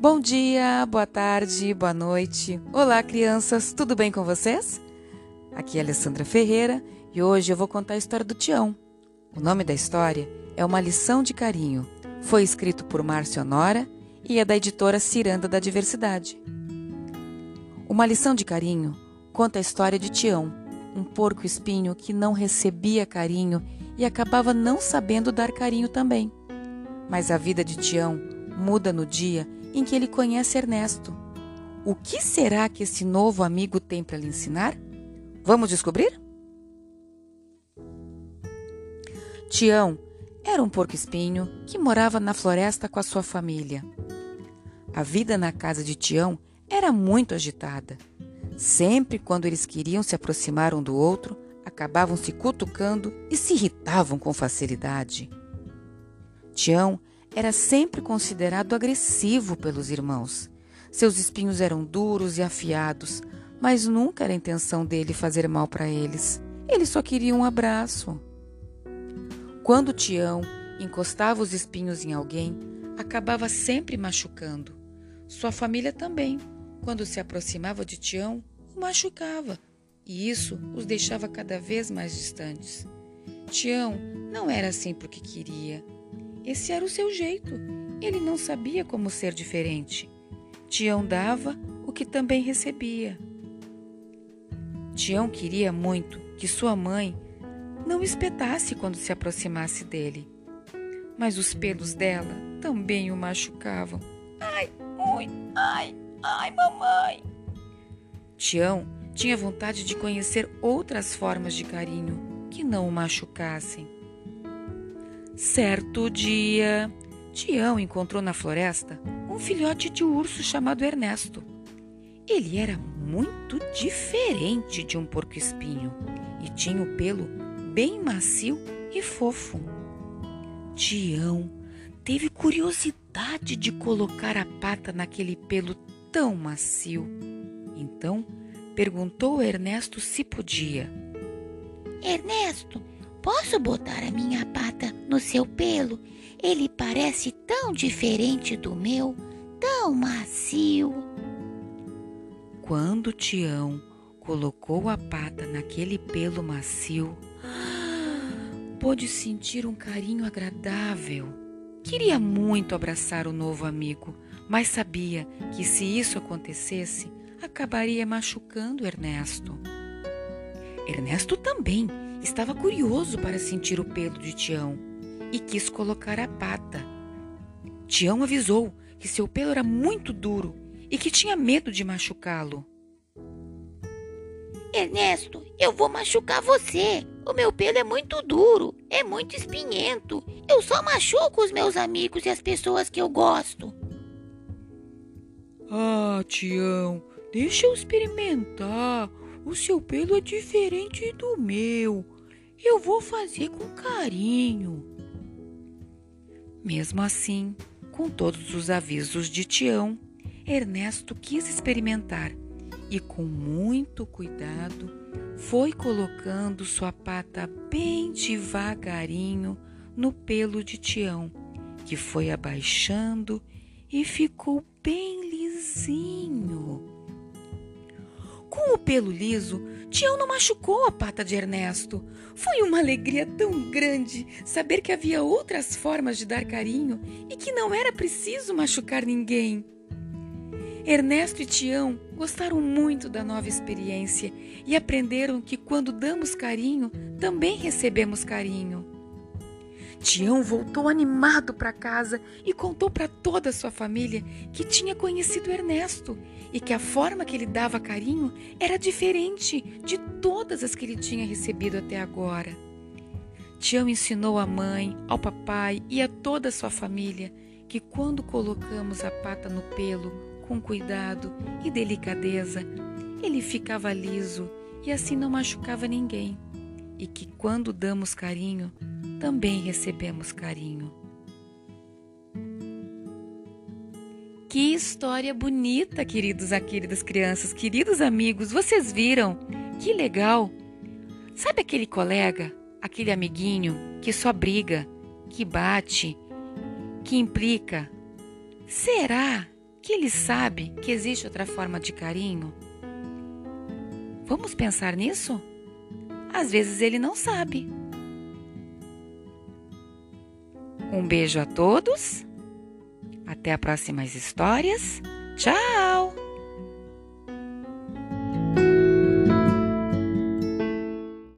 Bom dia, boa tarde, boa noite. Olá, crianças, tudo bem com vocês? Aqui é Alessandra Ferreira e hoje eu vou contar a história do Tião. O nome da história é Uma Lição de Carinho. Foi escrito por Márcio Honora e é da editora Ciranda da Diversidade. Uma Lição de Carinho conta a história de Tião, um porco espinho que não recebia carinho e acabava não sabendo dar carinho também. Mas a vida de Tião muda no dia em que ele conhece Ernesto. O que será que esse novo amigo tem para lhe ensinar? Vamos descobrir? Tião era um porco-espinho que morava na floresta com a sua família. A vida na casa de Tião era muito agitada. Sempre quando eles queriam se aproximar um do outro, acabavam se cutucando e se irritavam com facilidade. Tião era sempre considerado agressivo pelos irmãos. Seus espinhos eram duros e afiados, mas nunca era intenção dele fazer mal para eles. Ele só queria um abraço. Quando Tião encostava os espinhos em alguém, acabava sempre machucando. Sua família também, quando se aproximava de Tião, o machucava, e isso os deixava cada vez mais distantes. Tião não era assim porque queria, esse era o seu jeito. Ele não sabia como ser diferente. Tião dava o que também recebia. Tião queria muito que sua mãe não espetasse quando se aproximasse dele. Mas os pelos dela também o machucavam. Ai, ui, ai, ai, mamãe. Tião tinha vontade de conhecer outras formas de carinho que não o machucassem. Certo dia, Tião encontrou na floresta um filhote de urso chamado Ernesto. Ele era muito diferente de um porco-espinho e tinha o pelo bem macio e fofo. Tião teve curiosidade de colocar a pata naquele pelo tão macio. Então perguntou a Ernesto se podia. Ernesto, Posso botar a minha pata no seu pelo? Ele parece tão diferente do meu, tão macio. Quando Tião colocou a pata naquele pelo macio, pôde sentir um carinho agradável. Queria muito abraçar o novo amigo, mas sabia que se isso acontecesse, acabaria machucando Ernesto. Ernesto também Estava curioso para sentir o pelo de Tião e quis colocar a pata. Tião avisou que seu pelo era muito duro e que tinha medo de machucá-lo. Ernesto, eu vou machucar você. O meu pelo é muito duro, é muito espinhento. Eu só machuco os meus amigos e as pessoas que eu gosto. Ah, Tião, deixa eu experimentar. O seu pelo é diferente do meu. Eu vou fazer com carinho. Mesmo assim, com todos os avisos de Tião, Ernesto quis experimentar e, com muito cuidado, foi colocando sua pata bem devagarinho no pelo de Tião, que foi abaixando e ficou bem lisinho. Com o pelo liso, Tião não machucou a pata de Ernesto. Foi uma alegria tão grande saber que havia outras formas de dar carinho e que não era preciso machucar ninguém. Ernesto e Tião gostaram muito da nova experiência e aprenderam que quando damos carinho, também recebemos carinho. Tião voltou animado para casa e contou para toda a sua família que tinha conhecido Ernesto e que a forma que ele dava carinho era diferente de todas as que ele tinha recebido até agora. Tião ensinou à mãe, ao papai e a toda a sua família que quando colocamos a pata no pelo com cuidado e delicadeza, ele ficava liso e assim não machucava ninguém, e que quando damos carinho, também recebemos carinho. Que história bonita, queridos, queridas crianças, queridos amigos. Vocês viram? Que legal! Sabe aquele colega, aquele amiguinho que só briga, que bate, que implica? Será que ele sabe que existe outra forma de carinho? Vamos pensar nisso? Às vezes ele não sabe. Um beijo a todos. Até a próximas histórias. Tchau!